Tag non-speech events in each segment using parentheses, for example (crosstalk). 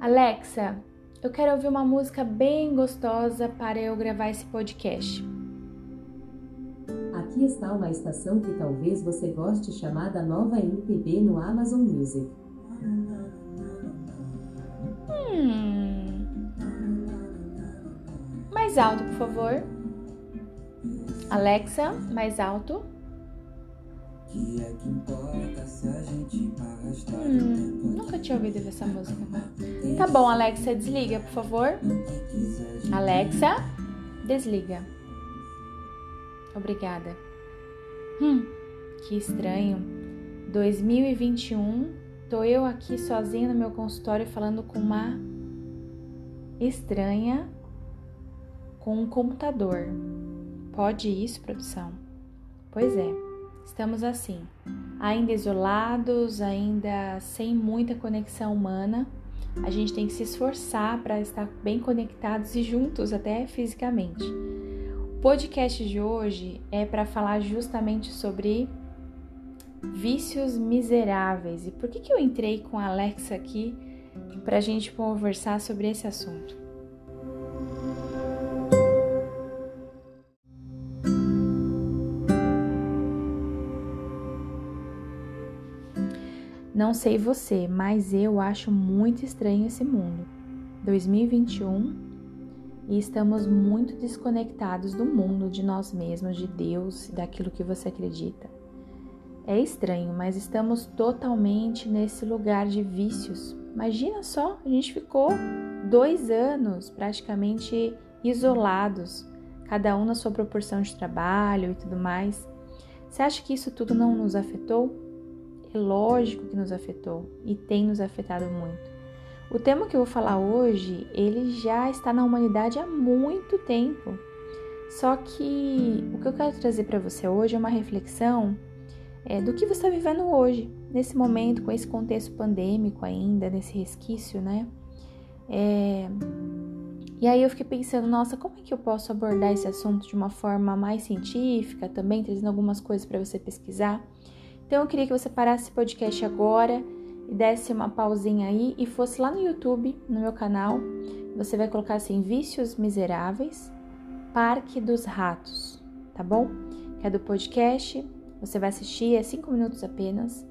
Alexa, eu quero ouvir uma música bem gostosa para eu gravar esse podcast. Aqui está uma estação que talvez você goste chamada Nova MPB no Amazon Music. Hum. Mais alto, por favor. Alexa, mais alto. Que é que importa se a gente hum, nunca tinha ouvido essa música. Tá bom, Alexa, desliga, por favor. Alexa, desliga. Obrigada. Hum, que estranho. 2021, tô eu aqui sozinha no meu consultório falando com uma estranha com um computador. Pode isso, produção? Pois é. Estamos assim, ainda isolados, ainda sem muita conexão humana. A gente tem que se esforçar para estar bem conectados e juntos, até fisicamente. O podcast de hoje é para falar justamente sobre vícios miseráveis. E por que, que eu entrei com a Alexa aqui para a gente conversar sobre esse assunto? Não sei você, mas eu acho muito estranho esse mundo. 2021 e estamos muito desconectados do mundo, de nós mesmos, de Deus daquilo que você acredita. É estranho, mas estamos totalmente nesse lugar de vícios. Imagina só, a gente ficou dois anos praticamente isolados, cada um na sua proporção de trabalho e tudo mais. Você acha que isso tudo não nos afetou? É lógico que nos afetou e tem nos afetado muito. O tema que eu vou falar hoje, ele já está na humanidade há muito tempo. Só que o que eu quero trazer para você hoje é uma reflexão é, do que você está vivendo hoje, nesse momento, com esse contexto pandêmico ainda, nesse resquício, né? É... E aí eu fiquei pensando, nossa, como é que eu posso abordar esse assunto de uma forma mais científica, também trazendo algumas coisas para você pesquisar. Então eu queria que você parasse esse podcast agora e desse uma pausinha aí e fosse lá no YouTube, no meu canal. Você vai colocar assim: Vícios Miseráveis, Parque dos Ratos, tá bom? Que é do podcast. Você vai assistir, é cinco minutos apenas.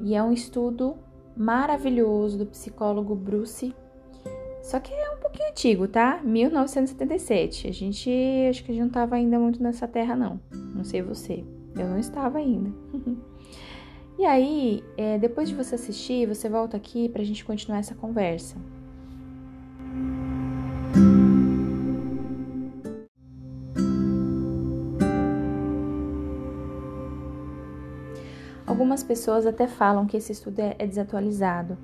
E é um estudo maravilhoso do psicólogo Bruce. Só que é um pouquinho antigo, tá? 1977. A gente, acho que a gente não estava ainda muito nessa terra, não. Não sei você. Eu não estava ainda. (laughs) E aí, é, depois de você assistir, você volta aqui para a gente continuar essa conversa. Algumas pessoas até falam que esse estudo é, é desatualizado.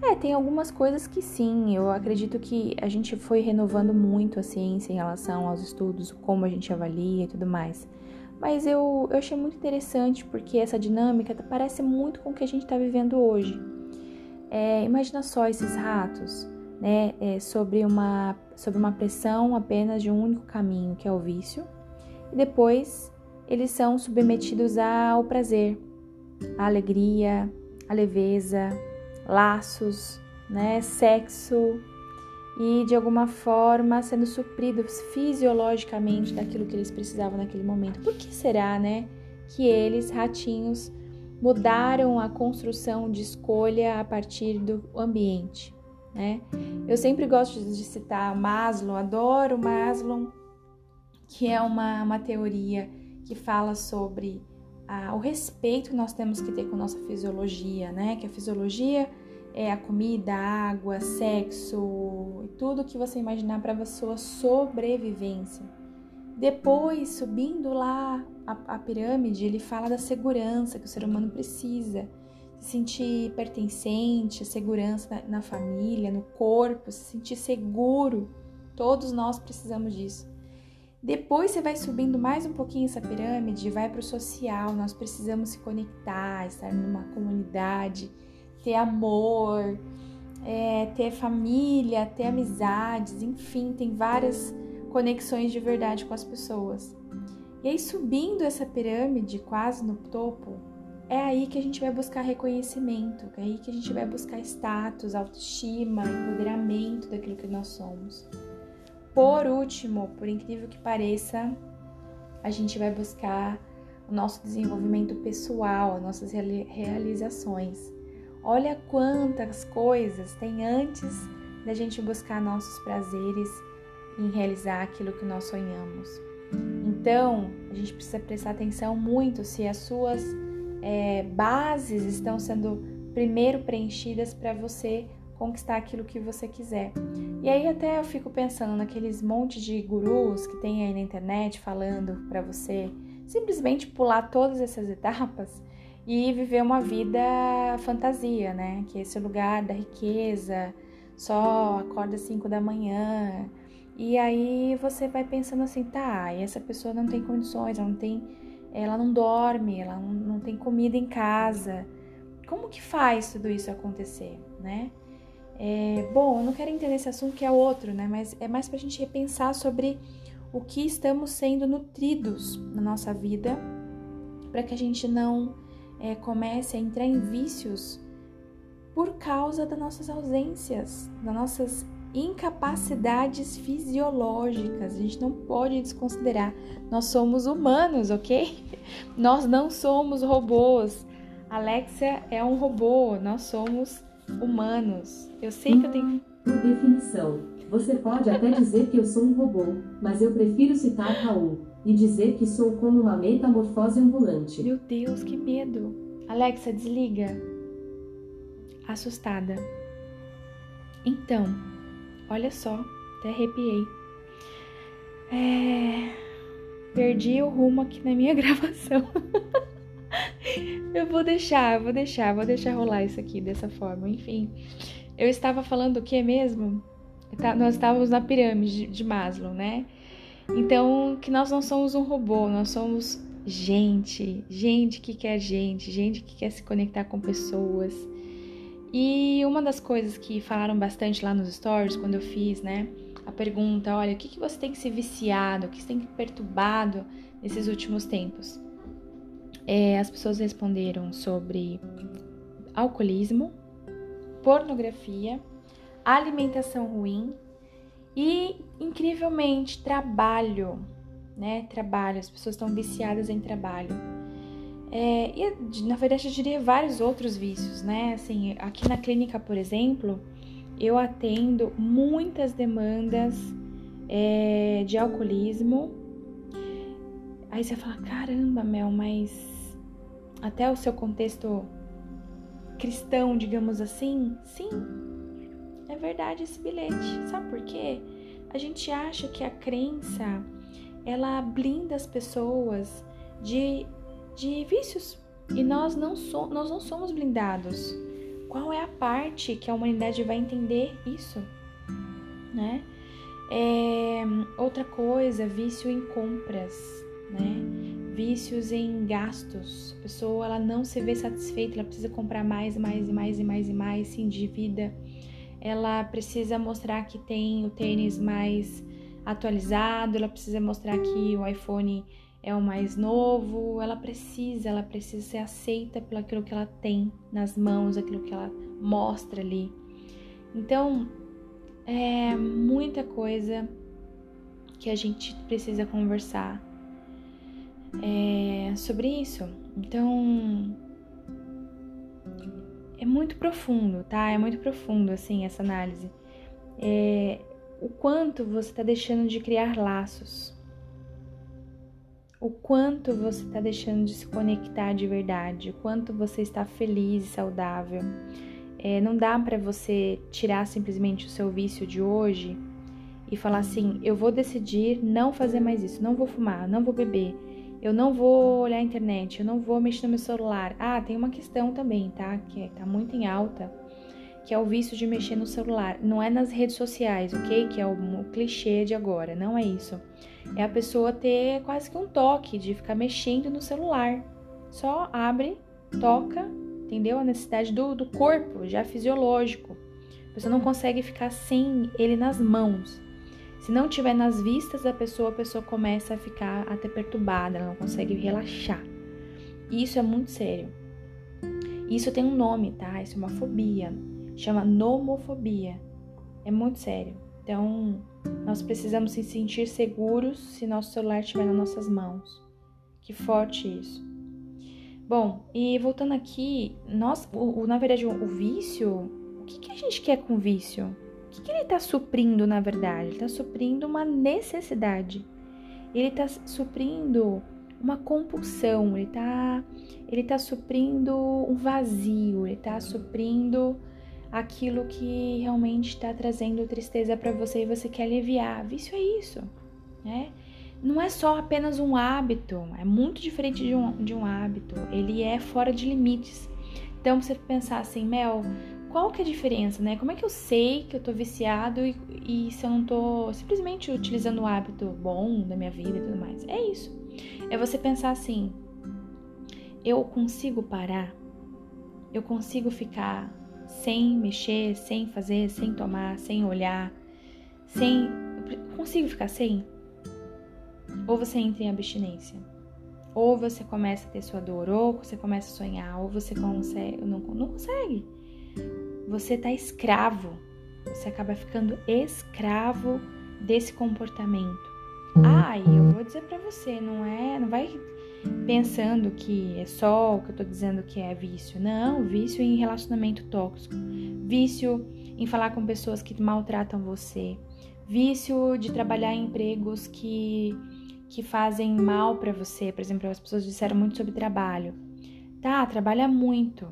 É, tem algumas coisas que sim, eu acredito que a gente foi renovando muito a ciência em relação aos estudos, como a gente avalia e tudo mais. Mas eu, eu achei muito interessante porque essa dinâmica parece muito com o que a gente está vivendo hoje. É, imagina só esses ratos, né, é, sobre, uma, sobre uma pressão apenas de um único caminho, que é o vício, e depois eles são submetidos ao prazer, à alegria, à leveza, laços, né, sexo, e de alguma forma sendo supridos fisiologicamente daquilo que eles precisavam naquele momento. Por que será, né, que eles, ratinhos, mudaram a construção de escolha a partir do ambiente, né? Eu sempre gosto de citar Maslow, adoro Maslow, que é uma, uma teoria que fala sobre o respeito que nós temos que ter com nossa fisiologia, né? Que a fisiologia é a comida, a água, sexo tudo que você imaginar para a sua sobrevivência. Depois, subindo lá a, a, pirâmide, ele fala da segurança que o ser humano precisa, se sentir pertencente, segurança na, na família, no corpo, se sentir seguro. Todos nós precisamos disso. Depois você vai subindo mais um pouquinho essa pirâmide, vai para o social. Nós precisamos se conectar, estar numa comunidade ter amor, é, ter família, ter amizades, enfim, tem várias conexões de verdade com as pessoas. E aí, subindo essa pirâmide, quase no topo, é aí que a gente vai buscar reconhecimento, é aí que a gente vai buscar status, autoestima, empoderamento daquilo que nós somos. Por último, por incrível que pareça, a gente vai buscar o nosso desenvolvimento pessoal, as nossas realizações. Olha quantas coisas tem antes da gente buscar nossos prazeres em realizar aquilo que nós sonhamos. Então, a gente precisa prestar atenção muito se as suas é, bases estão sendo primeiro preenchidas para você conquistar aquilo que você quiser. E aí até eu fico pensando naqueles monte de gurus que tem aí na internet falando para você simplesmente pular todas essas etapas e viver uma vida fantasia, né? Que é esse lugar da riqueza, só acorda às 5 da manhã. E aí você vai pensando assim, tá, e essa pessoa não tem condições, ela não tem, ela não dorme, ela não, tem comida em casa. Como que faz tudo isso acontecer, né? É, bom, eu não quero entender esse assunto que é outro, né? Mas é mais pra gente repensar sobre o que estamos sendo nutridos na nossa vida para que a gente não é, comece a entrar em vícios por causa das nossas ausências, das nossas incapacidades fisiológicas. A gente não pode desconsiderar. Nós somos humanos, ok? (laughs) Nós não somos robôs. Alexia é um robô, nós somos humanos. Eu sei que eu tenho. Por definição, você pode até dizer que eu sou um robô, mas eu prefiro citar Raul e dizer que sou como uma metamorfose ambulante. Meu Deus, que medo. Alexa, desliga. Assustada. Então, olha só, até arrepiei. É... Perdi o rumo aqui na minha (laughs) gravação. eu vou deixar, vou deixar, vou deixar rolar isso aqui dessa forma. Enfim, eu estava falando o que mesmo? Tá, nós estávamos na pirâmide de Maslow, né? Então, que nós não somos um robô, nós somos gente, gente que quer gente, gente que quer se conectar com pessoas. E uma das coisas que falaram bastante lá nos stories, quando eu fiz, né, a pergunta: olha, o que, que você tem que se viciado, o que você tem que perturbado nesses últimos tempos? É, as pessoas responderam sobre alcoolismo, pornografia, alimentação ruim e, incrivelmente, trabalho, né? Trabalho, as pessoas estão viciadas em trabalho. É, e, na verdade, eu diria vários outros vícios, né? Assim, aqui na clínica, por exemplo, eu atendo muitas demandas é, de alcoolismo. Aí você fala, caramba, Mel, mas até o seu contexto cristão, digamos assim, sim, é verdade esse bilhete. Sabe por quê? A gente acha que a crença ela blinda as pessoas de, de vícios e nós não, so, nós não somos blindados. Qual é a parte que a humanidade vai entender isso, né? É, outra coisa, vício em compras, né? vícios em gastos. A pessoa ela não se vê satisfeita, ela precisa comprar mais, mais e mais e mais e mais, se endivida. Ela precisa mostrar que tem o tênis mais atualizado, ela precisa mostrar que o iPhone é o mais novo, ela precisa, ela precisa ser aceita pelo aquilo que ela tem nas mãos, aquilo que ela mostra ali. Então, é muita coisa que a gente precisa conversar é, sobre isso. Então, é muito profundo, tá? É muito profundo, assim, essa análise. É, o quanto você está deixando de criar laços. O quanto você está deixando de se conectar de verdade. O quanto você está feliz e saudável. É, não dá para você tirar simplesmente o seu vício de hoje e falar assim: eu vou decidir não fazer mais isso, não vou fumar, não vou beber eu não vou olhar a internet, eu não vou mexer no meu celular. Ah, tem uma questão também, tá? Que é, tá muito em alta, que é o vício de mexer no celular. Não é nas redes sociais, ok? Que é o, clichê de agora, não é isso. É a pessoa ter quase que um toque de ficar mexendo no celular. Só abre, toca, entendeu? A necessidade do, do corpo, já fisiológico. A pessoa não consegue ficar sem ele nas mãos. Se não tiver nas vistas da pessoa, a pessoa começa a ficar até perturbada, ela não consegue relaxar. E isso é muito sério. Isso tem um nome, tá? Isso é uma fobia. Chama nomofobia. É muito sério. Então, nós precisamos se sentir seguros se nosso celular estiver nas nossas mãos. Que forte isso. Bom, e voltando aqui, nós, o, o na verdade, o, o, vício, o que, que a gente quer com vício? Que, que ele está suprindo, na verdade? Ele está suprindo uma necessidade. Ele está suprindo uma compulsão, ele está ele tá suprindo um vazio, ele está suprindo aquilo que realmente está trazendo tristeza para você e você quer aliviar. Vício é isso, né? Não é só apenas um hábito, é muito diferente de um, de um hábito, ele é fora de limites. Então você pensar assim, Mel, qual que é a diferença, né? Como é que eu sei que eu tô viciado e, e se eu não tô simplesmente utilizando o hábito bom da minha vida e tudo mais? É isso. É você pensar assim: eu consigo parar? Eu consigo ficar sem mexer, sem fazer, sem tomar, sem olhar, sem. Consigo ficar sem? Ou você entra em abstinência? Ou você começa a ter sua dor, ou você começa a sonhar, ou você consegue. Não, não consegue. Você tá escravo. Você acaba ficando escravo desse comportamento. Ah, e eu vou dizer para você, não é, não vai pensando que é só o que eu tô dizendo que é vício. Não, vício em relacionamento tóxico, vício em falar com pessoas que maltratam você, vício de trabalhar em empregos que que fazem mal para você. Por exemplo, as pessoas disseram muito sobre trabalho. Tá, trabalha muito.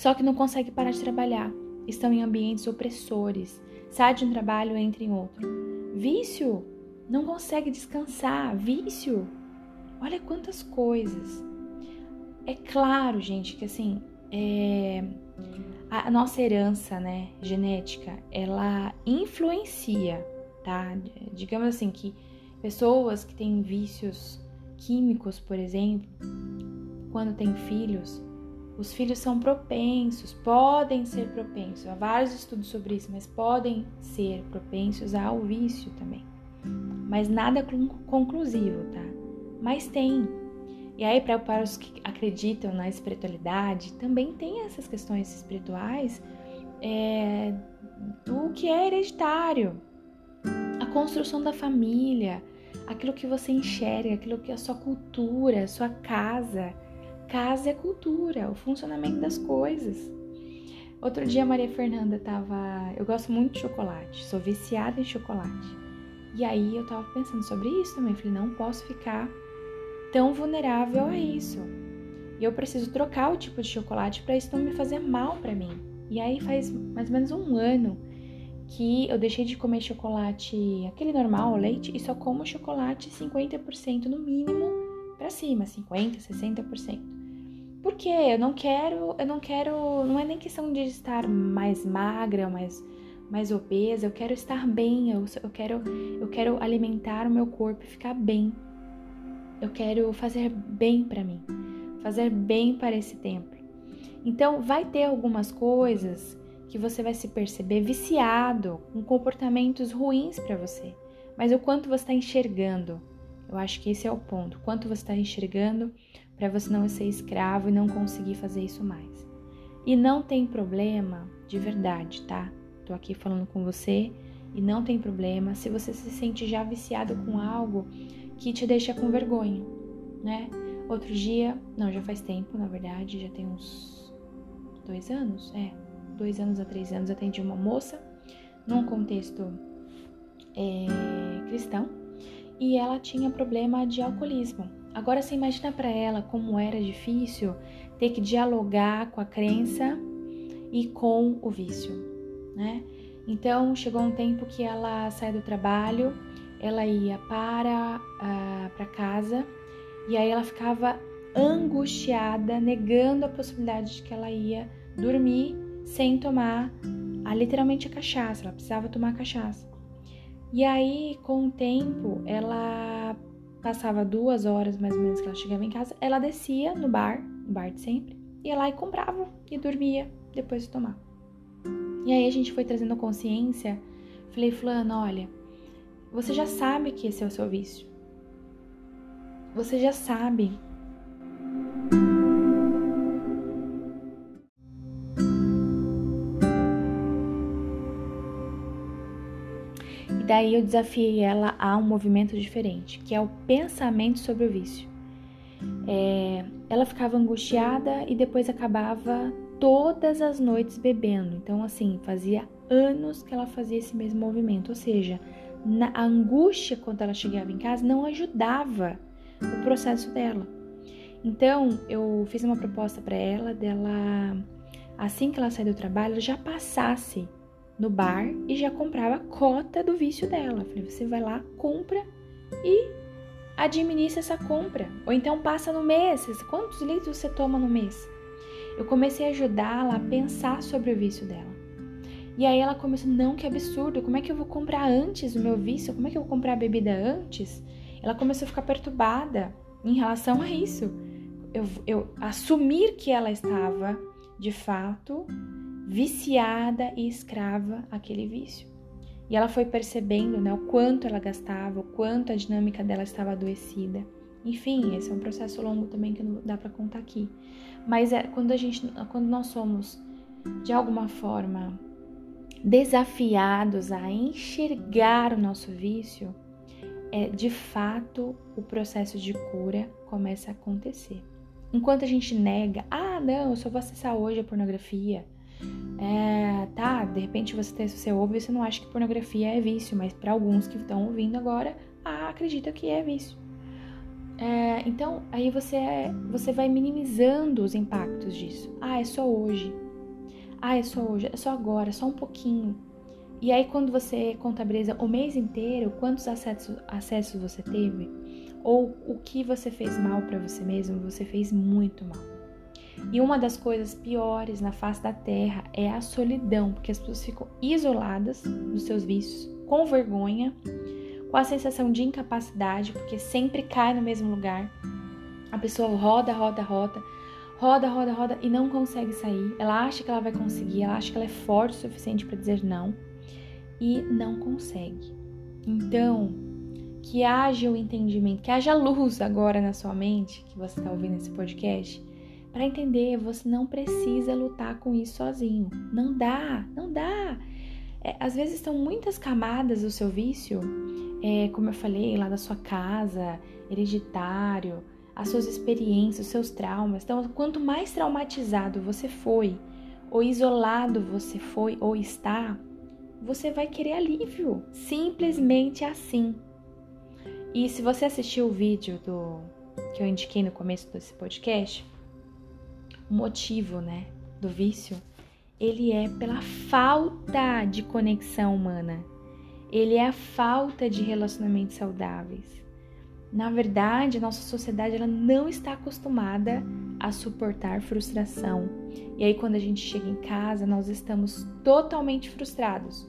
Só que não consegue parar de trabalhar. Estão em ambientes opressores. Sai de um trabalho, entra em outro. Vício não consegue descansar, vício. Olha quantas coisas. É claro, gente, que assim, é, a nossa herança, né, genética, ela influencia, tá? Digamos assim que pessoas que têm vícios químicos, por exemplo, quando têm filhos, os filhos são propensos, podem ser propensos. Há vários estudos sobre isso, mas podem ser propensos ao vício também mas nada conclusivo, tá? Mas tem. E aí, para os que acreditam na espiritualidade, também tem essas questões espirituais é, do que é hereditário, a construção da família, aquilo que você enxerga, aquilo que é a sua cultura, a sua casa. Casa é cultura, o funcionamento das coisas. Outro dia a Maria Fernanda tava. Eu gosto muito de chocolate, sou viciada em chocolate. E aí eu tava pensando sobre isso também. Falei, não posso ficar tão vulnerável a isso. E eu preciso trocar o tipo de chocolate para isso não me fazer mal para mim. E aí faz mais ou menos um ano que eu deixei de comer chocolate, aquele normal, leite, e só como chocolate 50% no mínimo para cima, 50, 60%. Porque eu não quero, eu não quero, não é nem questão de estar mais magra, mais mais obesa, eu quero estar bem, eu, eu, quero, eu quero alimentar o meu corpo e ficar bem. Eu quero fazer bem para mim, fazer bem para esse templo. Então, vai ter algumas coisas que você vai se perceber viciado, com comportamentos ruins para você. Mas o quanto você está enxergando, eu acho que esse é o ponto. Quanto você está enxergando para você não ser escravo e não conseguir fazer isso mais. E não tem problema de verdade, tá? Tô aqui falando com você e não tem problema se você se sente já viciado com algo que te deixa com vergonha, né? Outro dia, não, já faz tempo, na verdade, já tem uns dois anos, é, dois anos a três anos, atendi uma moça num contexto é, cristão e ela tinha problema de alcoolismo. Agora você imagina para ela como era difícil ter que dialogar com a crença e com o vício né? Então chegou um tempo que ela saiu do trabalho, ela ia para uh, para casa e aí ela ficava angustiada, negando a possibilidade de que ela ia dormir sem tomar a, literalmente a cachaça. Ela precisava tomar cachaça. E aí, com o tempo, ela passava duas horas mais ou menos que ela chegava em casa, ela descia no bar, no bar de sempre, ia lá e comprava e dormia depois de tomar. E aí a gente foi trazendo consciência. Falei, Fulano, olha, você já sabe que esse é o seu vício. Você já sabe. Daí eu desafiei ela a um movimento diferente, que é o pensamento sobre o vício. É, ela ficava angustiada e depois acabava todas as noites bebendo. Então, assim, fazia anos que ela fazia esse mesmo movimento. Ou seja, na, a angústia quando ela chegava em casa não ajudava o processo dela. Então, eu fiz uma proposta para ela dela, assim que ela sair do trabalho, já passasse no bar e já comprava a cota do vício dela. falei, você vai lá, compra e administra essa compra. Ou então passa no mês. Quantos litros você toma no mês? Eu comecei a ajudá-la a pensar sobre o vício dela. E aí ela começou, não, que absurdo, como é que eu vou comprar antes o meu vício? Como é que eu vou comprar a bebida antes? Ela começou a ficar perturbada em relação a isso. Eu, eu assumir que ela estava, de fato, viciada e escrava aquele vício. E ela foi percebendo né, o quanto ela gastava, o quanto a dinâmica dela estava adoecida. Enfim, esse é um processo longo também que não dá para contar aqui. Mas é quando a gente, quando nós somos de alguma forma desafiados a enxergar o nosso vício, é de fato o processo de cura começa a acontecer. Enquanto a gente nega, ah, não, eu só vou acessar hoje a pornografia. É, tá, de repente você, você ouve você não acha que pornografia é vício, mas para alguns que estão ouvindo agora, ah, acredita que é vício. É, então, aí você, você vai minimizando os impactos disso. Ah, é só hoje. Ah, é só hoje, é só agora, só um pouquinho. E aí, quando você contabiliza o mês inteiro, quantos acessos, acessos você teve, ou o que você fez mal para você mesmo, você fez muito mal. E uma das coisas piores na face da terra é a solidão, porque as pessoas ficam isoladas dos seus vícios, com vergonha, com a sensação de incapacidade, porque sempre cai no mesmo lugar. A pessoa roda, roda, roda, roda, roda, roda e não consegue sair. Ela acha que ela vai conseguir, ela acha que ela é forte o suficiente para dizer não e não consegue. Então, que haja o entendimento, que haja luz agora na sua mente, que você está ouvindo esse podcast, para entender, você não precisa lutar com isso sozinho. Não dá, não dá. É, às vezes estão muitas camadas do seu vício é, como eu falei, lá da sua casa, hereditário, as suas experiências, os seus traumas. Então, quanto mais traumatizado você foi, ou isolado você foi ou está, você vai querer alívio. Simplesmente assim. E se você assistiu o vídeo do que eu indiquei no começo desse podcast, motivo, né, do vício, ele é pela falta de conexão humana ele é a falta de relacionamentos saudáveis. Na verdade, a nossa sociedade ela não está acostumada a suportar frustração. E aí, quando a gente chega em casa, nós estamos totalmente frustrados,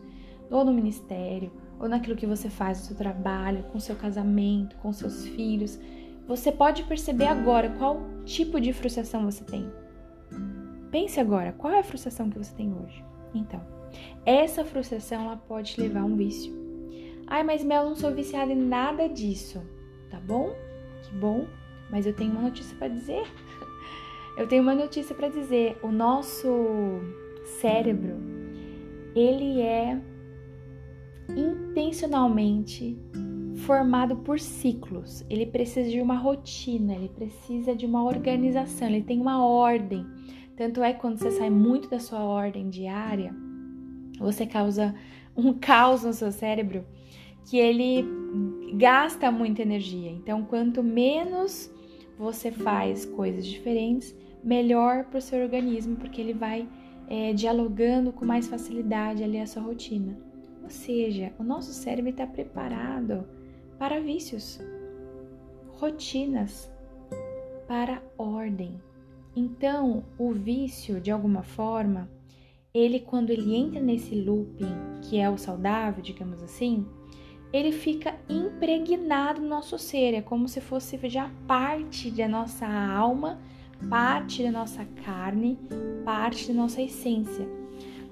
ou no ministério, ou naquilo que você faz no seu trabalho, com seu casamento, com seus filhos. Você pode perceber agora qual tipo de frustração você tem. Pense agora, qual é a frustração que você tem hoje? Então, essa frustração ela pode levar a um vício. Ai, mas Mel, não sou viciada em nada disso. Tá bom? Que bom. Mas eu tenho uma notícia para dizer. (laughs) Eu tenho uma notícia para dizer. O nosso cérebro, ele é intencionalmente formado por ciclos. Ele precisa de uma rotina, ele precisa de uma organização, ele tem uma ordem. Tanto é que quando você sai muito da sua ordem diária, você causa um (laughs) caos no seu cérebro que ele gasta muita energia. Então, quanto menos você faz coisas diferentes, melhor para o seu organismo, porque ele vai é, dialogando com mais facilidade ali a sua rotina. Ou seja, o nosso cérebro está preparado para vícios, rotinas, para ordem. Então, o vício, de alguma forma, ele quando ele entra nesse looping que é o saudável, digamos assim, ele fica impregnado no nosso ser, é como se fosse já parte da nossa alma, parte da nossa carne, parte da nossa essência.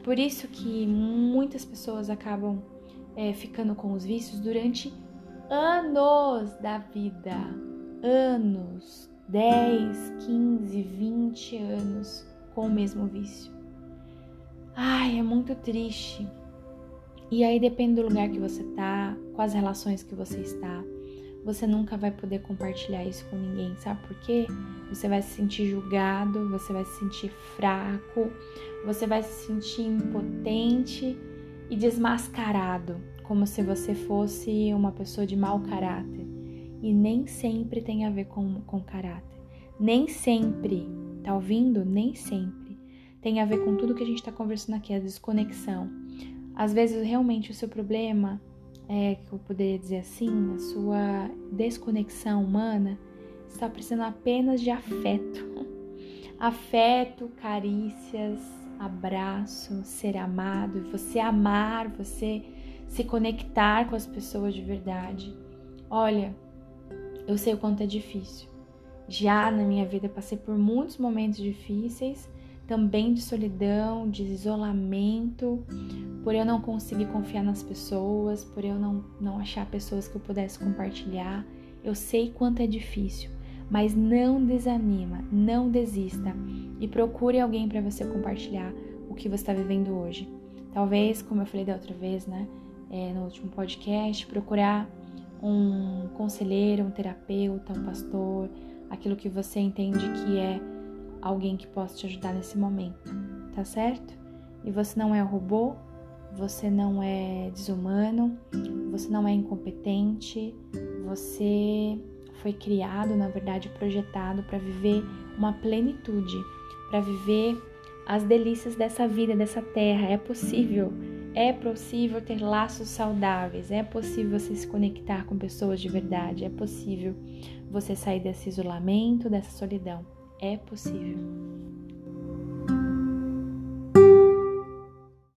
Por isso que muitas pessoas acabam é, ficando com os vícios durante anos da vida, anos, 10, 15, 20 anos com o mesmo vício. Ai, é muito triste. E aí depende do lugar que você tá, as relações que você está, você nunca vai poder compartilhar isso com ninguém, sabe por quê? Você vai se sentir julgado, você vai se sentir fraco, você vai se sentir impotente e desmascarado, como se você fosse uma pessoa de mau caráter. E nem sempre tem a ver com, com caráter. Nem sempre, tá ouvindo? Nem sempre. Tem a ver com tudo que a gente tá conversando aqui, a desconexão. Às vezes, realmente, o seu problema é, que eu poderia dizer assim, a sua desconexão humana está precisando apenas de afeto. (laughs) Afeto, carícias, abraço, ser amado, você amar, você se conectar com as pessoas de verdade. Olha, eu sei o quanto é difícil. Já na minha vida passei por muitos momentos difíceis também de solidão, de isolamento, por eu não conseguir confiar nas pessoas, por eu não, não achar pessoas que eu pudesse compartilhar. Eu sei quanto é difícil, mas não desanima, não desista e procure alguém para você compartilhar o que você está vivendo hoje. Talvez, como eu falei da outra vez, né, é, no último podcast, procurar um conselheiro, um terapeuta, um pastor, aquilo que você entende que é alguém que possa te ajudar nesse momento, tá certo? E você não é robô, você não é desumano, você não é incompetente, você foi criado, na verdade, projetado para viver uma plenitude, para viver as delícias dessa vida, dessa terra. É possível, é possível ter laços saudáveis, é possível você se conectar com pessoas de verdade, é possível você sair desse isolamento, dessa solidão. É possível.